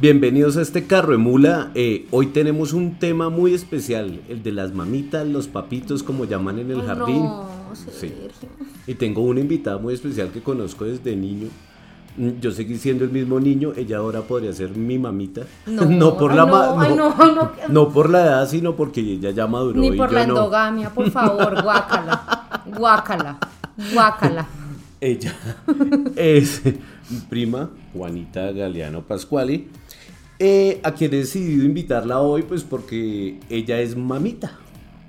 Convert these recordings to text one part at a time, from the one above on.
Bienvenidos a este carro de mula. Eh, hoy tenemos un tema muy especial, el de las mamitas, los papitos, como llaman en el jardín. no, Sí. Y tengo una invitada muy especial que conozco desde niño. Mm, Yo seguí siendo el mismo niño, ella ahora podría ser mi mamita. No, por ay, la no, ay, no, por la edad, sino porque ella ya maduró Ni por la endogamia, por favor, guácala. Guácala. Guácala. Ella es prima, Juanita Galeano Pascuali, eh, a quien he decidido invitarla hoy, pues porque ella es mamita.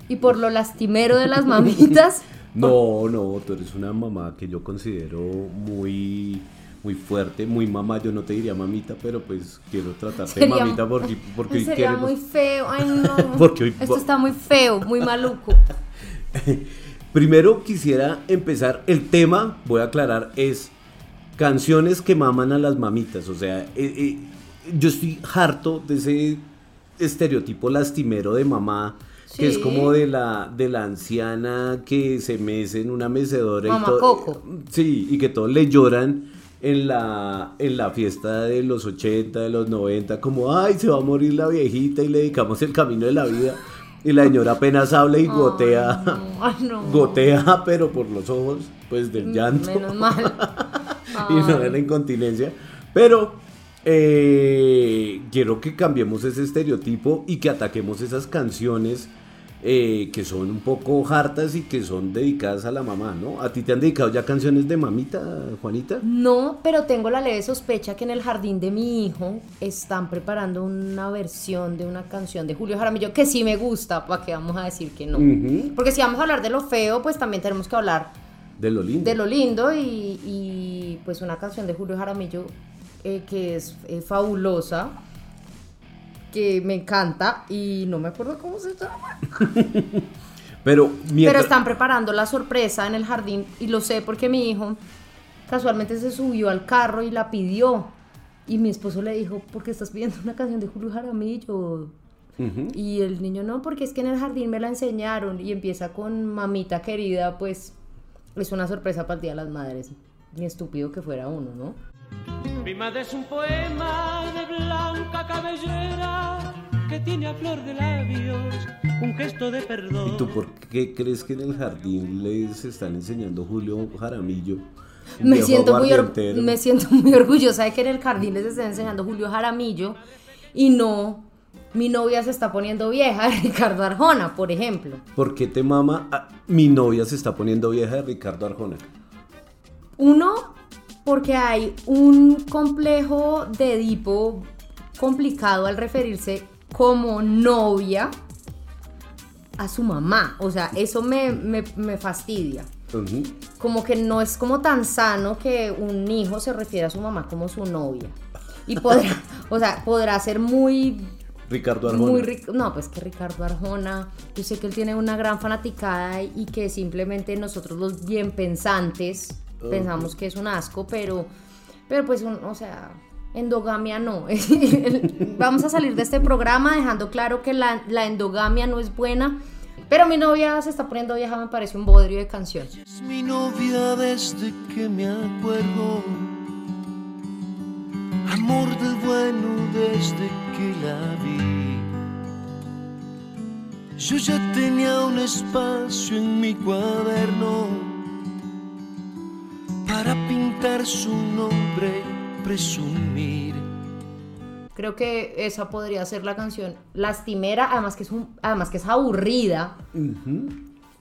Y por lo lastimero de las mamitas. No, no, tú eres una mamá que yo considero muy, muy fuerte, muy mamá. Yo no te diría mamita, pero pues quiero tratarte de mamita porque, porque hoy Sería queremos. muy feo. Ay, no. Porque hoy- Esto está muy feo, muy maluco. Primero quisiera empezar, el tema, voy a aclarar, es canciones que maman a las mamitas. O sea, eh, eh, yo estoy harto de ese estereotipo lastimero de mamá, que es como de la, de la anciana que se mece en una mecedora Mamá y. Coco. Sí, y que todos le lloran en la, en la fiesta de los 80, de los 90, como, ay, se va a morir la viejita y le dedicamos el camino de la vida. Y la señora apenas habla y gotea. Ay, no, ay, no. Gotea, pero por los ojos, pues del llanto. Mm, Menos mal. y no de la incontinencia. Pero eh, quiero que cambiemos ese estereotipo y que ataquemos esas canciones eh, que son un poco hartas y que son dedicadas a la mamá, ¿no? ¿A ti te han dedicado ya canciones de mamita, Juanita? No, pero tengo la leve sospecha que en el jardín de mi hijo están preparando una versión de una canción de Julio Jaramillo que sí me gusta, ¿para qué vamos a decir que no? Porque si vamos a hablar de lo feo, pues también tenemos que hablar De lo lindo. de lo lindo y, y, pues una canción de Julio Jaramillo eh, que es eh, fabulosa, que me encanta y no me acuerdo cómo se llama. Pero están preparando la sorpresa en el jardín y lo sé porque mi hijo casualmente se subió al carro y la pidió. Y mi esposo le dijo, ¿por qué estás pidiendo una canción de Julio Jaramillo? Y el niño, no, porque es que en el jardín me la enseñaron y empieza con mamita querida, pues es una sorpresa para el Día de las Madres. Ni estúpido que fuera uno, ¿no? Mi madre es un poema de blanca cabellera que tiene a flor de labios un gesto de perdón. ¿Y tú por qué crees que en el jardín les están enseñando Julio Jaramillo? Me siento, muy me siento muy orgullosa de que en el jardín les estén enseñando Julio Jaramillo y no mi novia se está poniendo vieja de Ricardo Arjona, por ejemplo. ¿Por qué te mama? Mi novia se está poniendo vieja de Ricardo Arjona. Uno, porque hay un complejo de Edipo complicado al referirse como novia a su mamá. O sea, eso me, me- me fastidia. Como que no es como tan sano que un hijo se refiera a su mamá como su novia. Y podrá, o sea, podrá ser muy Ricardo Arjona. muy. No, pues que Ricardo Arjona, yo sé que él tiene una gran fanaticada y que simplemente nosotros los bien pensantes. Pensamos que es un asco, pero, pero pues, un- o sea, endogamia no. Vamos a salir de este programa dejando claro que la, la endogamia no es buena, pero mi novia se está poniendo vieja, me parece un bodrio de canción. Es mi novia desde que me acuerdo. Amor del bueno desde que la vi. Yo ya tenía un espacio en mi cuaderno su nombre, presumir. Creo que esa podría ser la canción lastimera, además que es, un, además que es aburrida.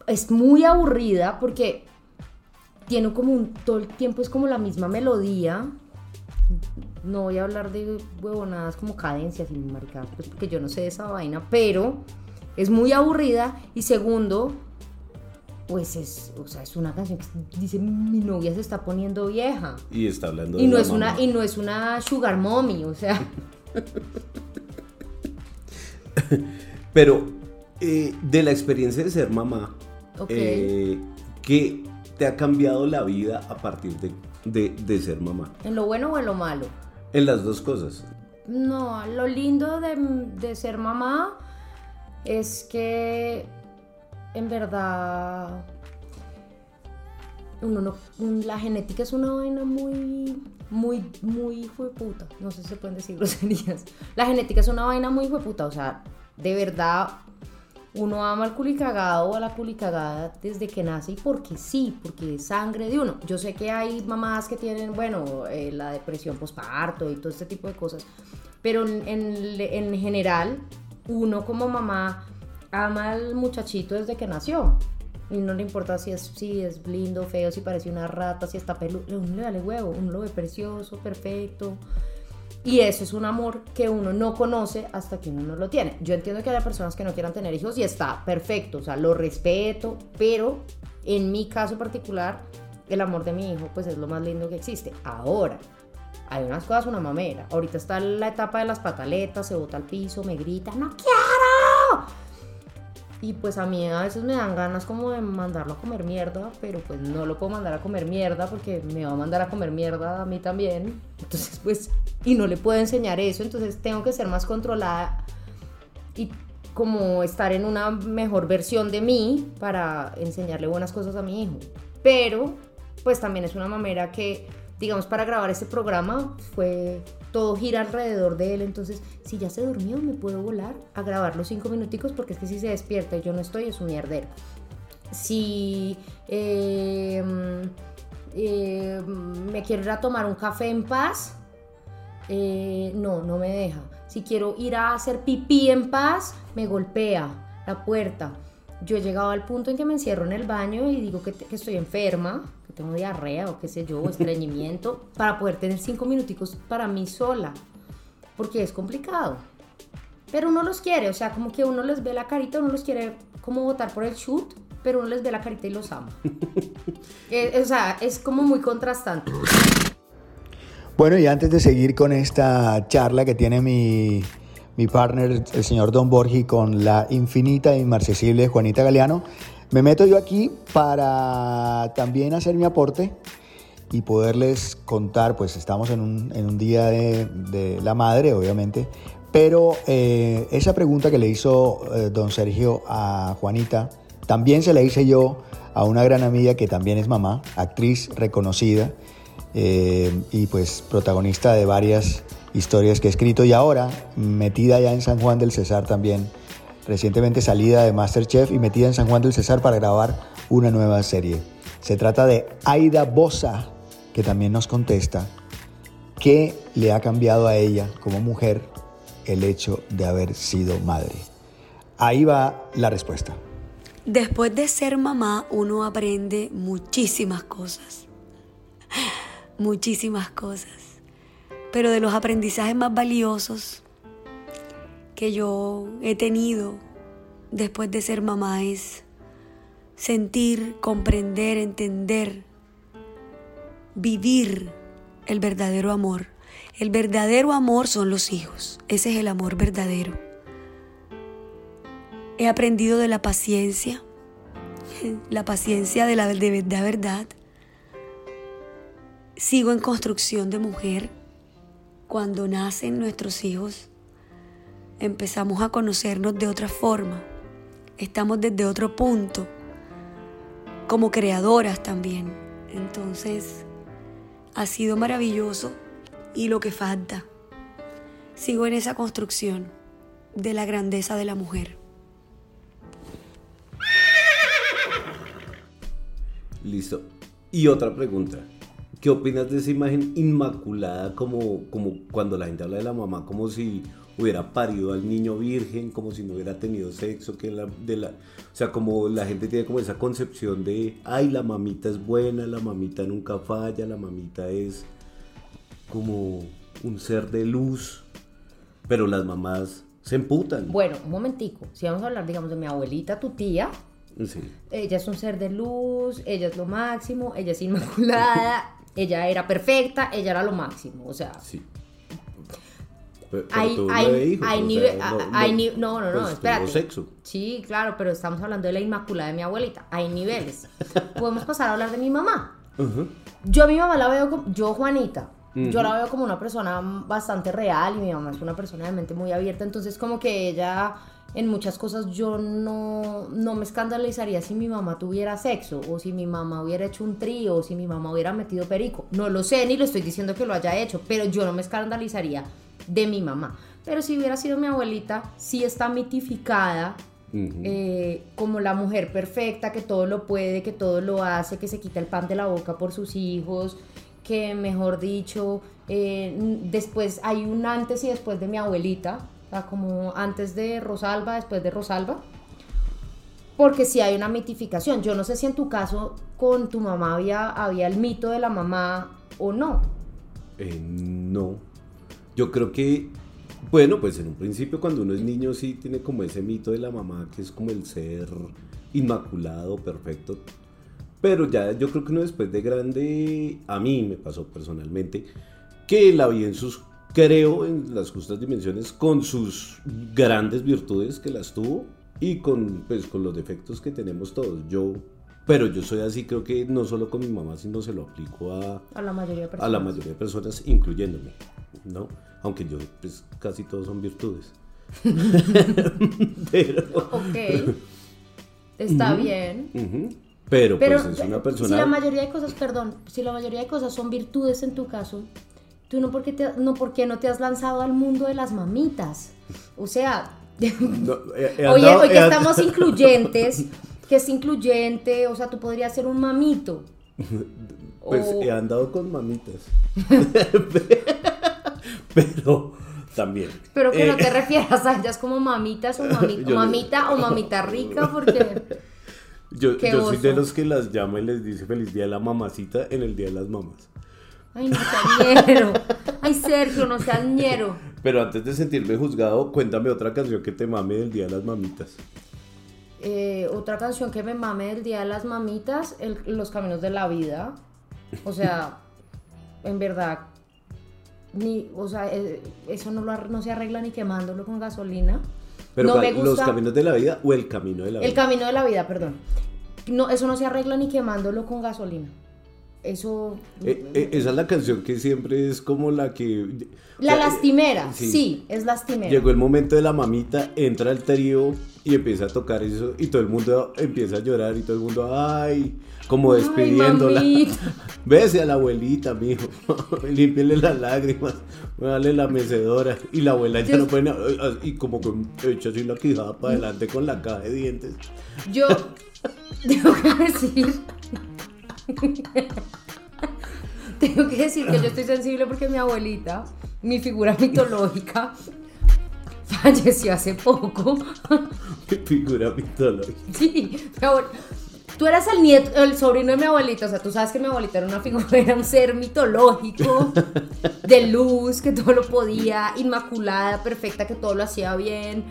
Es muy aburrida porque tiene como un todo el tiempo es como la misma melodía. No voy a hablar de huevonadas como cadencias y maricadas, pues porque yo no sé de esa vaina, pero es muy aburrida y segundo, pues es, o sea, es una canción que dice mi novia se está poniendo vieja. Y está hablando Y de no la es una y no es una sugar mommy, o sea, Pero eh, de la experiencia de ser mamá, Ok. eh, ¿qué te ha cambiado la vida a partir de, de- de ser mamá? en lo bueno o en lo malo. En las dos cosas. No, lo lindo de, de ser mamá es que en verdad uno no, la genética es una vaina muy, muy, muy hijo de puta. No sé si se pueden decir groserías. La genética es una vaina muy hijo de puta. O sea, de verdad, uno ama al culicagado o a la culicagada desde que nace y porque sí, porque es sangre de uno. Yo sé que hay mamás que tienen, bueno, eh, la depresión postparto y todo este tipo de cosas, pero en- en general, uno como mamá ama al muchachito desde que nació. Y no le importa si es, si es lindo, feo, si parece una rata, si está peludo. Uno le vale huevo, uno lo ve precioso, perfecto. Y eso es un amor que uno no conoce hasta que uno no lo tiene. Yo entiendo que haya personas que no quieran tener hijos y está perfecto, o sea, lo respeto, pero en mi caso particular, el amor de mi hijo pues es lo más lindo que existe. Ahora, hay unas cosas, una mamera. Ahorita está la etapa de las pataletas, se bota al piso, me grita, no quiero. Y pues a mí a veces me dan ganas como de mandarlo a comer mierda, pero pues no lo puedo mandar a comer mierda porque me va a mandar a comer mierda a mí también. Entonces pues, y no le puedo enseñar eso, entonces tengo que ser más controlada y como estar en una mejor versión de mí para enseñarle buenas cosas a mi hijo. Pero pues también es una mamera que, digamos, para grabar este programa fue todo gira alrededor de él, entonces si ya se durmió me puedo volar a grabar los cinco minuticos porque es que si se despierta y yo no estoy es un mierdero. Si eh, eh, me quiero ir a tomar un café en paz, eh, no, no me deja. Si quiero ir a hacer pipí en paz, me golpea la puerta. Yo he llegado al punto en que me encierro en el baño y digo que, estoy enferma, que tengo diarrea o qué sé yo, estreñimiento, para poder tener cinco minuticos para mí sola, porque es complicado. Pero uno los quiere, o sea, como que uno les ve la carita, uno los quiere como votar por el shoot, pero uno les ve la carita y los ama. Eh, o sea, es como muy contrastante. Bueno, y antes de seguir con esta charla que tiene mi, mi partner, el señor Don Borgi, con la infinita e inmarcesible Juanita Galeano, me meto yo aquí para también hacer mi aporte y poderles contar, pues estamos en un, en un día de, la madre, obviamente, pero eh, esa pregunta que le hizo eh, don Sergio a Juanita, también se la hice yo a una gran amiga que también es mamá, actriz reconocida eh, y pues protagonista de varias historias que he escrito y ahora metida ya en San Juan del Cesar también, recientemente salida de Masterchef y metida en San Juan del Cesar para grabar una nueva serie. Se trata de Aida Bosa, que también nos contesta qué le ha cambiado a ella como mujer el hecho de haber sido madre. Ahí va la respuesta. Después de ser mamá, uno aprende muchísimas cosas. Muchísimas cosas. Pero de los aprendizajes más valiosos que yo he tenido después de ser mamá es sentir, comprender, entender, vivir el verdadero amor. El verdadero amor son los hijos. Ese es el amor verdadero. He aprendido de la paciencia, la paciencia de la de verdad, verdad. Sigo en construcción de mujer. Cuando nacen nuestros hijos, empezamos a conocernos de otra forma. Estamos desde otro punto, como creadoras también. Entonces, ha sido maravilloso y lo que falta. Sigo en esa construcción de la grandeza de la mujer. Listo. Y otra pregunta. ¿Qué opinas de esa imagen inmaculada como, como cuando la gente habla de la mamá como si hubiera parido al niño virgen, como si no hubiera tenido sexo, que la, de la, o sea, como la gente tiene como esa concepción de, ay, la mamita es buena, la mamita nunca falla, la mamita es como un ser de luz, pero las mamás se emputan. Bueno, un momentico. Si vamos a hablar, digamos, de mi abuelita, tu tía, Sí. ella es un ser de luz, ella es lo máximo, ella es inmaculada, ella era perfecta, ella era lo máximo. O sea, Sí. Pero, pero hay, tuvo hay, hijos, hay sea, no, hay no, no, no, no, pues, tuvo espérate. sexo. Sí, claro, pero estamos hablando de la inmaculada de mi abuelita. Hay niveles. Podemos pasar a hablar de mi mamá. Yo a mi mamá la veo como, yo Juanita, yo la veo como una persona bastante real y mi mamá es una persona de mente muy abierta, entonces como que ella en muchas cosas yo no, no me escandalizaría si mi mamá tuviera sexo o si mi mamá hubiera hecho un trío o si mi mamá hubiera metido perico. No lo sé ni lo estoy diciendo que lo haya hecho, pero yo no me escandalizaría de mi mamá. Pero si hubiera sido mi abuelita, sí está mitificada eh, como la mujer perfecta, que todo lo puede, que todo lo hace, que se quita el pan de la boca por sus hijos, que mejor dicho, eh, después hay un antes y después de mi abuelita, o sea, como antes de Rosalba, después de Rosalba, porque si hay una mitificación. Yo no sé si en tu caso con tu mamá había, había el mito de la mamá o no. Eh, no. Yo creo que bueno, pues en un principio cuando uno es niño sí tiene como ese mito de la mamá que es como el ser inmaculado, perfecto. Pero ya yo creo que uno después de grande, a mí me pasó personalmente, que la vi en sus, creo, en las justas dimensiones, con sus grandes virtudes que las tuvo y con, pues, con los defectos que tenemos todos. Yo, pero yo soy así, creo que no solo con mi mamá, sino se lo aplico a, A la mayoría de a la mayoría de personas, incluyéndome, ¿no? Aunque yo, pues casi todos son virtudes. pero, Ok. Está bien. pero, Pero pues es una eh, persona... si la mayoría de cosas, perdón, si la mayoría de cosas son virtudes en tu caso, tú no porque te, no porque no te has lanzado al mundo de las mamitas. O sea, No, he- he oye, hoy que estamos incluyentes, que es incluyente, o sea, tú podrías ser un mamito. Pues O- he andado con mamitas. pero también. Pero que no Eh, te refieras a ellas como mamitas o mamita o mamita rica, porque Yo, soy de los que las llama y les dice feliz día a la mamacita en el día de las mamás. Ay, no seas ñero. Ay, Sergio, no seas ñero. Pero antes de sentirme juzgado, cuéntame otra canción que te mame del día de las mamitas. Eh, otra canción que me mame del Día de las Mamitas, el- Los Caminos de la Vida. O sea, en verdad, ni, o sea, eh, eso no, lo, no se arregla ni quemándolo con gasolina. Pero no ¿cuál? me gusta ¿Los caminos de la vida o el camino de la vida? el camino de la vida, perdón. No, eso no se arregla ni quemándolo con gasolina. Eso... Eh, eh, esa es la canción que siempre es como la que... la o sea, lastimera, sí. sí. es lastimera. Llegó el momento de la mamita, entra el trío y empieza a tocar eso y todo el mundo empieza a llorar y todo el mundo, ay, como Ay, despidiéndola. mamita. Bese a la abuelita, mijo. Límpiele las lágrimas. Dale la mecedora. Y la abuela ya no puede. Y como que echa así la quijada para adelante con la caja de dientes. Yo tengo que decir. tengo que decir que yo estoy sensible porque mi abuelita, mi figura mitológica, falleció hace poco. Qué figura mitológica. sí, mi abuel- Tú eras el nieto, el sobrino de mi abuelita, o sea, tú sabes que mi abuelita era una figura, era un ser mitológico, de luz, que todo lo podía, inmaculada, perfecta, que todo lo hacía bien.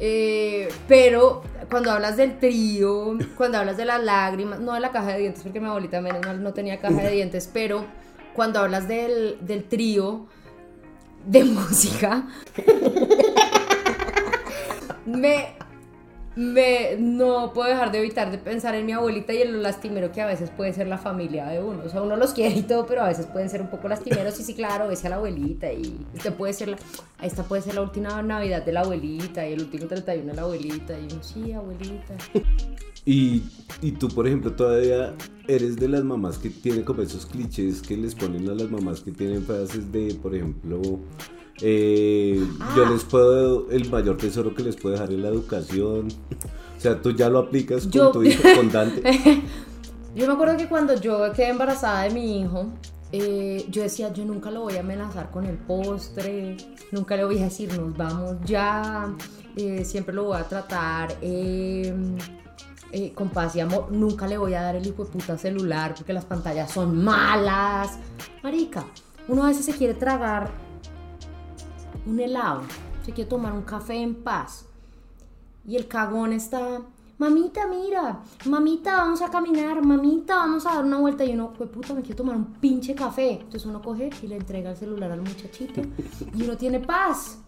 Eh, pero cuando hablas del trío, cuando hablas de las lágrimas, no de la caja de dientes, porque mi abuelita menos mal no tenía caja de dientes, pero cuando hablas del, del trío de música, me, me no puedo dejar de evitar de pensar en mi abuelita y en lo lastimero que a veces puede ser la familia de uno. O sea, uno los quiere y todo, pero a veces pueden ser un poco lastimeros. Y sí, claro, ves a la abuelita y este puede ser la, esta puede ser la última Navidad de la abuelita y el último 31 de la abuelita. Y uno, sí, abuelita. Y, y tú, por ejemplo, todavía eres de las mamás que tienen como esos clichés que les ponen a las mamás que tienen frases de, por ejemplo, eh, yo les puedo, el mayor tesoro que les puedo dejar es la educación. O sea, tú ya lo aplicas con tu hijo, con Dante. Yo me acuerdo que cuando yo quedé embarazada de mi hijo, eh, yo decía, yo nunca lo voy a amenazar con el postre, nunca le voy a decir, nos vamos ya, eh, siempre lo voy a tratar eh, con paz y amor, nunca le voy a dar el hijo de puta celular porque las pantallas son malas. Marica, uno a veces se quiere tragar un helado, se quiere tomar un café en paz. Y el cagón está, mamita, mira, mamita, vamos a caminar, mamita, vamos a dar una vuelta. Y uno, pues puta, me quiero tomar un pinche café. Entonces uno coge y le entrega el celular al muchachito. Y uno tiene paz,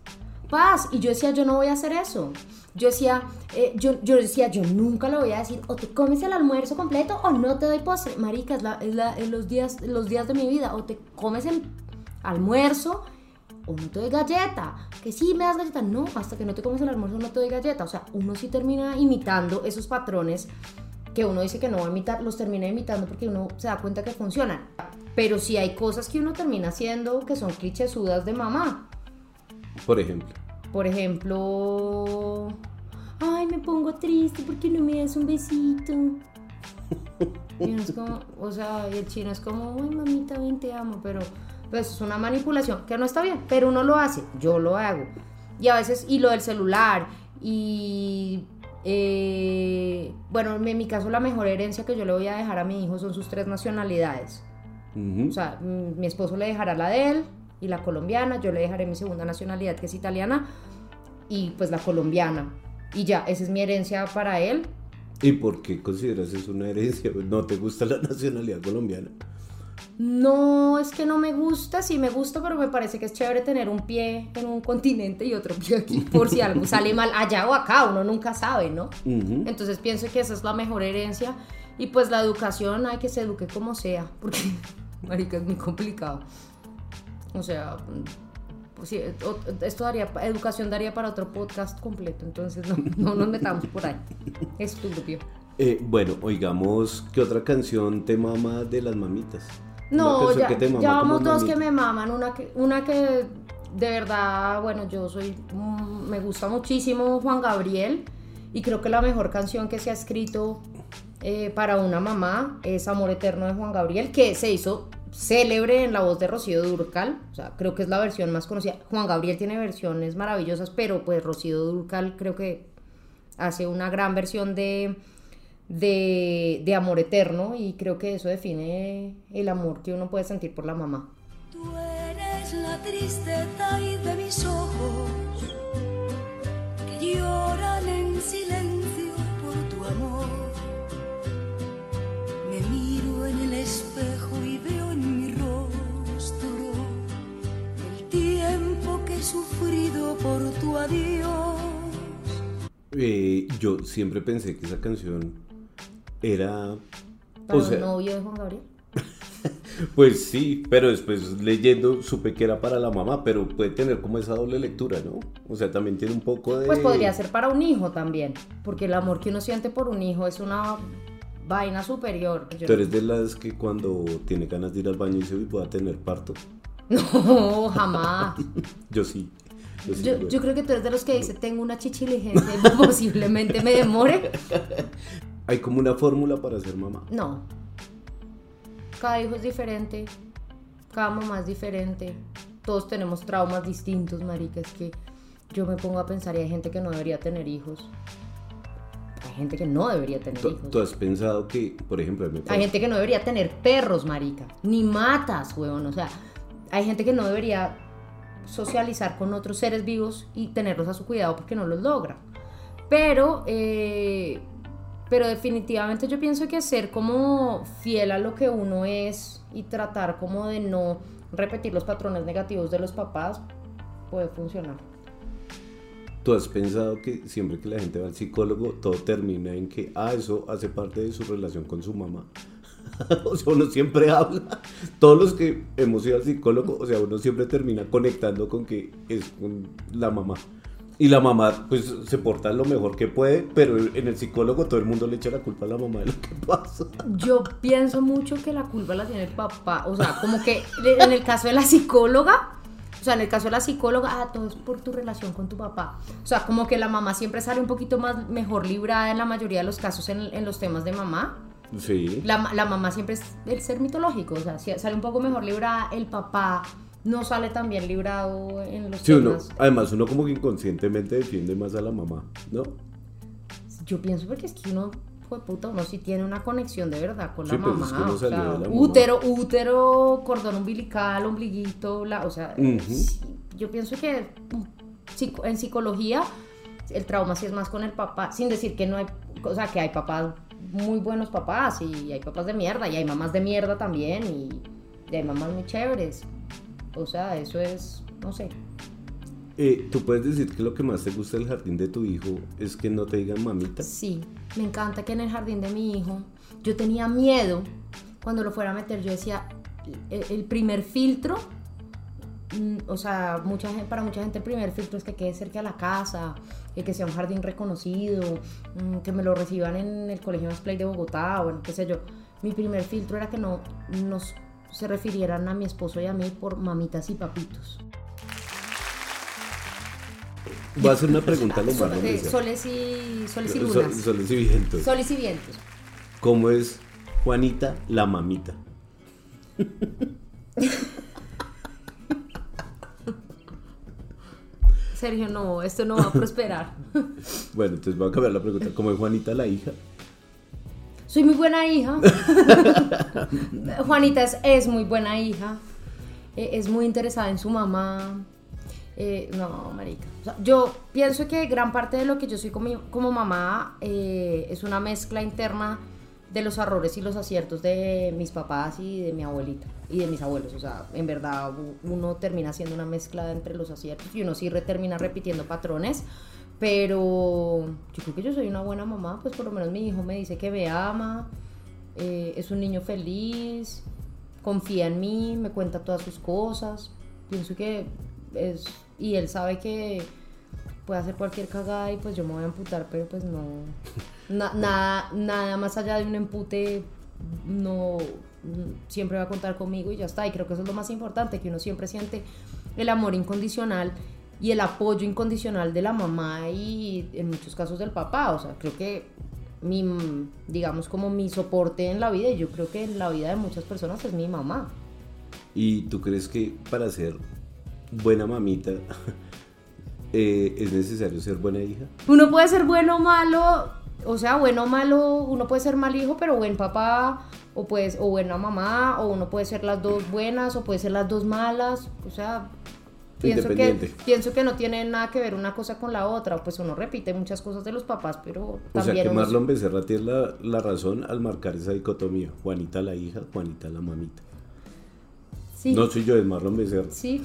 paz. Y yo decía, yo no voy a hacer eso. Yo decía, eh, yo, yo decía, yo nunca le voy a decir, o te comes el almuerzo completo o no te doy postre. Marica, es, la- los, días, los días de mi vida. O te comes el almuerzo o no te doy galleta, que sí me das galleta, no, hasta que no te comes el almuerzo no te doy galleta, o sea, uno sí termina imitando esos patrones que uno dice que no va a imitar, los termina imitando porque uno se da cuenta que funcionan. Pero sí hay cosas que uno termina haciendo que son clichesudas de mamá. Por ejemplo. Por ejemplo, ay, me pongo triste porque no me das un besito. Y uno es como, o sea, y el chino es como, ay, mamita, bien, te amo, pero pues es una manipulación que no está bien, pero uno lo hace, yo lo hago. Y a veces, y lo del celular, y eh, bueno, en mi caso la mejor herencia que yo le voy a dejar a mi hijo son sus tres nacionalidades. O sea, mi esposo le dejará la de él y la colombiana, yo le dejaré mi segunda nacionalidad que es italiana y pues la colombiana. Y ya, esa es mi herencia para él. ¿Y por qué consideras eso una herencia? ¿No te gusta la nacionalidad colombiana? No es que no me gusta, sí me gusta, pero me parece que es chévere tener un pie en un continente y otro pie aquí, por si algo sale mal allá o acá, uno nunca sabe, ¿no? Ujú. Entonces pienso que esa es la mejor herencia y pues la educación hay que se eduque como sea, porque, marica, es muy complicado. O sea, pues sí, esto daría, educación daría para otro podcast completo, entonces no, no nos metamos por ahí. Es turbio. Eh, bueno, oigamos, ¿qué otra canción te mama de las mamitas? No, ya, que te mama ya como vamos dos que me maman. Una que, una que de verdad, bueno, yo soy. mm, Me gusta muchísimo Juan Gabriel. Y creo que la mejor canción que se ha escrito eh, para una mamá es Amor Eterno de Juan Gabriel, que se hizo célebre en la voz de Rocío Durcal. O sea, creo que es la versión más conocida. Juan Gabriel tiene versiones maravillosas, pero pues Rocío Durcal creo que hace una gran versión de, de, de amor eterno y creo que eso define el amor que uno puede sentir por la mamá. Tú eres la tristeza y de mis ojos que lloran en silencio por tu amor. Me miro en el espejo y veo en mi rostro el tiempo que he sufrido por tu adiós. Eh, yo siempre pensé que esa canción era... Para O sea, novio de Juan Gabriel. pues sí, pero después leyendo supe que era para la mamá, pero puede tener como esa doble lectura, ¿no? O sea, también tiene un poco de... Pues podría ser para un hijo también, porque el amor que uno siente por un hijo es una vaina superior. Yo- Tú eres de las que cuando tiene ganas de ir al baño dice, uy, voy a tener parto. No, jamás. Yo sí. Yo, sí, Yo, creo que tú eres de los que dice, tengo una chichiligencia y posiblemente me demore. Hay como una fórmula para ser mamá. No. Cada hijo es diferente. Cada mamá es diferente. Todos tenemos traumas distintos, marica. Es que yo me pongo a pensar y hay gente que no debería tener hijos. Hay gente que no debería tener ¿Tú, hijos. tú has pensado que, por ejemplo, me Hay gente que no debería tener perros, marica. Ni matas, huevón. O sea, hay gente que no debería socializar con otros seres vivos y tenerlos a su cuidado porque no los logra. Pero, eh, pero definitivamente yo pienso que ser como fiel a lo que uno es y tratar como de no repetir los patrones negativos de los papás puede funcionar. ¿Tú has pensado que siempre que la gente va al psicólogo, todo termina en que, ah, eso hace parte de su relación con su mamá? o sea, uno siempre habla. Todos los que hemos ido al psicólogo, o sea, uno siempre termina conectando con que es con la mamá. Y la mamá, pues, se porta lo mejor que puede, pero en el psicólogo todo el mundo le echa la culpa a la mamá de lo que pasa. Yo pienso mucho que la culpa la tiene el papá. O sea, como que en el caso de la psicóloga, o sea, en el caso de la psicóloga, ah, todo es por tu relación con tu papá. O sea, como que la mamá siempre sale un poquito más mejor librada en la mayoría de los casos en, en los temas de mamá. Sí. La, la mamá siempre es el ser mitológico, o sea, sale un poco mejor librada. El papá no sale tan bien librado en los Sí, uno, temas. además uno como que inconscientemente defiende más a la mamá, ¿no? Yo pienso porque es que uno, de puta, uno sí tiene una conexión de verdad con Sí, la mamá. es que uno o sea, mamá. útero, útero, cordón umbilical, ombliguito, la, o sea, yo pienso que mm, en psicología el trauma sí es más con el papá, sin decir que no hay, o sea, que hay papás muy buenos papás y hay papás de mierda y hay mamás de mierda también y, y hay mamás muy chéveres. O sea, eso es, no sé, Eh, ¿Tú puedes decir que lo que más te gusta del jardín de tu hijo es que no te digan mamita? Sí, me encanta que en el jardín de mi hijo yo tenía miedo cuando lo fuera a meter. Yo decía, el, el primer filtro mm, o sea, mucha gente, para mucha gente el primer filtro es que quede cerca de la casa, que sea un jardín reconocido, mm, que me lo reciban en el Colegio Play de Bogotá, bueno, qué sé yo. Mi primer filtro era que no nos se refirieran a mi esposo y a mí por mamitas y papitos. Voy a hacer una pregunta a lo más soles y, soles y lunas. soles y vientos. Soles y vientos. ¿Cómo es Juanita la mamita? Sergio, no, esto no va a prosperar. Bueno, entonces voy a cambiar la pregunta. ¿Cómo es Juanita la hija? Soy muy buena hija. Juanita es, es muy buena hija. Eh, es muy interesada en su mamá. Eh, no, marica. O sea, yo pienso que gran parte de lo que yo soy como, como mamá eh, es una mezcla interna de los errores y los aciertos de mis papás y de mi abuelita y de mis abuelos. O sea, en verdad uno termina haciendo una mezcla entre los aciertos y uno sí re- termina repitiendo patrones. Pero yo creo que yo soy una buena mamá, pues por lo menos mi hijo me dice que me ama, eh, es un niño feliz, confía en mí, me cuenta todas sus cosas. Pienso que es. Y él sabe que puede hacer cualquier cagada y pues yo me voy a amputar, pero pues no. na- nada, nada más allá de un empute, no. Siempre va a contar conmigo y ya está. Y creo que eso es lo más importante, que uno siempre siente el amor incondicional y el apoyo incondicional de la mamá y en muchos casos del papá. O sea, creo que mi, digamos, como mi soporte en la vida, y yo creo que en la vida de muchas personas es mi mamá. ¿Y tú crees que para ser buena mamita eh, es necesario ser buena hija? Uno puede ser bueno o malo, o sea, bueno o malo, uno puede ser mal hijo, pero buen papá, o, pues, o buena mamá, o uno puede ser las dos buenas, o puede ser las dos malas, o sea, pienso que, pienso que no tiene nada que ver una cosa con la otra, pues uno repite muchas cosas de los papás, pero O también sea que uno- Marlon Becerra tiene la, la razón al marcar esa dicotomía. Juanita la hija, Juanita la mamita. Sí. No soy yo, es Marlon Becerra. Sí.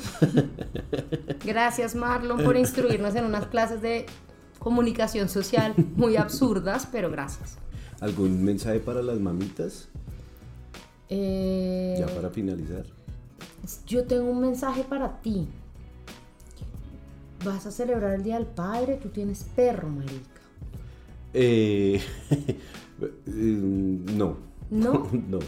Gracias Marlon por instruirnos en unas clases de comunicación social muy absurdas, pero gracias. ¿Algún mensaje para las mamitas? Eh, Ya para finalizar. Yo tengo un mensaje para ti. Vas a celebrar el Día del Padre, tú tienes perro, marica. Eh, eh, no. ¿No? no.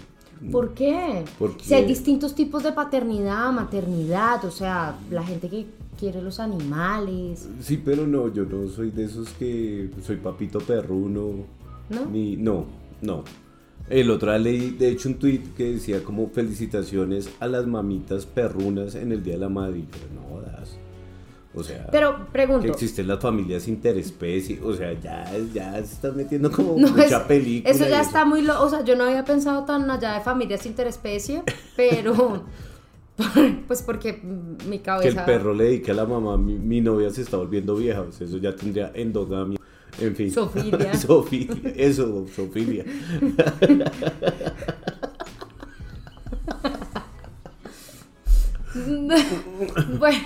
¿Por qué? Porque- Si hay distintos tipos de paternidad, maternidad, o sea, la gente que quiere los animales. Sí, pero no, yo no soy de esos que soy papito perruno. ¿No? Ni, no, no. El otro día leí, de hecho, un tweet que decía como felicitaciones a las mamitas perrunas en el Día de la Madre. Y yo, no jodas. O sea, Pero que pregunto, existen las familias interespecie. O sea, ya, ya se están metiendo como No, mucha es- película. Eso ya está muy... lo- o sea, yo no había pensado tan allá de familias interespecie, pero... pues porque mi Que cabeza... el perro le dedique a la mamá, mi, mi novia se está volviendo vieja. O sea, eso ya tendría endogamia. En fin. Sofilia. Sofilia. Eso, Sofilia. bueno,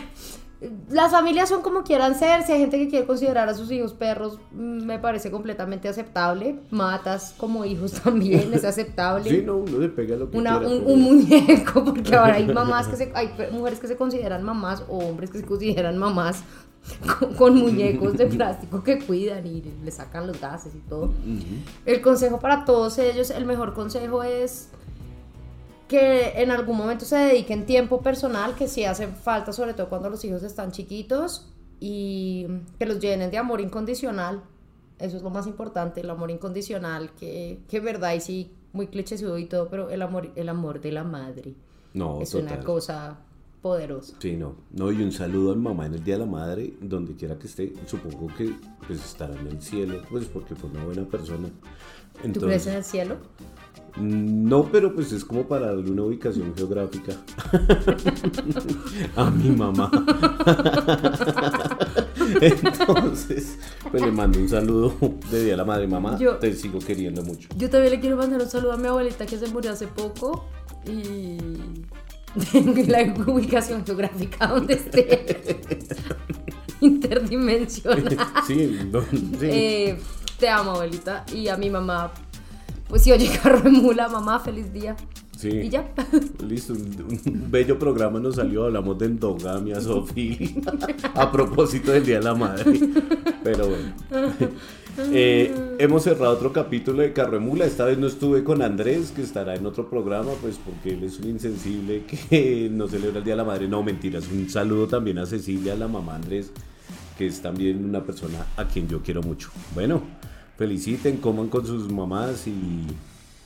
las familias son como quieran ser. Si hay gente que quiere considerar a sus hijos perros, mm, me parece completamente aceptable. Matas como hijos también, es aceptable. Sí, no, uno le pega lo que Una- quiera. un, muñeco, porque ahora hay mamás que se, hay mujeres que se consideran mamás o hombres que se consideran mamás con, con muñecos de plástico que cuidan y le sacan los gases y todo. El consejo para todos ellos, el mejor consejo es que en algún momento se dediquen tiempo personal, que sí hace falta, sobre todo cuando los hijos están chiquitos, y que los llenen de amor incondicional. Eso es lo más importante, el amor incondicional, que, que verdad, y sí, muy clichésudo y todo, pero el amor, el amor de la madre No, es total. una cosa poderosa. Sí, no. No, y un saludo a mi mamá en el Día de la Madre, donde quiera que esté. Supongo que pues estará en el cielo, pues porque fue una buena persona. ¿Tú crees en el cielo? No, pero pues es como para darle una ubicación geográfica a mi mamá. Entonces, pues le mando un saludo de Día de la Madre, mamá. Yo- Te sigo queriendo mucho. Yo también le quiero mandar un saludo a mi abuelita que se murió hace poco y la ubicación geográfica donde esté interdimensional. Sí, sí. Eh, te amo, abuelita. Y a mi mamá, pues si oye carro de mula, mamá, feliz día. Sí. Y ya. Listo, un, un bello programa nos salió, hablamos de endogamia, Sofía, a propósito del Día de la Madre. Pero bueno. Eh, hemos cerrado otro capítulo de Carro de Mula. Esta vez no estuve con Andrés, que estará en otro programa, pues porque él es un insensible que no celebra el Día de la Madre. No, mentiras. Un saludo también a Cecilia, la mamá Andrés, que es también una persona a quien yo quiero mucho. Bueno, feliciten, coman con sus mamás y,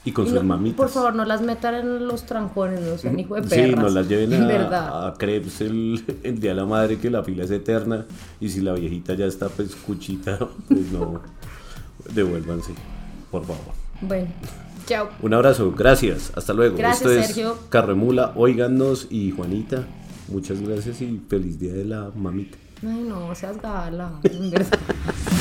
y con Y sus no- mamitas. Por favor, no las metan en los trancones, no sean hijo de Sí, perras. nos las lleven En verdad. a, a crepes el, el día de la madre, que la fila es eterna. Y si la viejita ya está pues cuchita, pues no, devuélvanse, por favor. Bueno, chao. Un abrazo, gracias, hasta luego. Gracias, Esto es Sergio. Carremula, óiganos y Juanita, muchas gracias y feliz día de la mamita. Ay, no, seas gala. En verdad.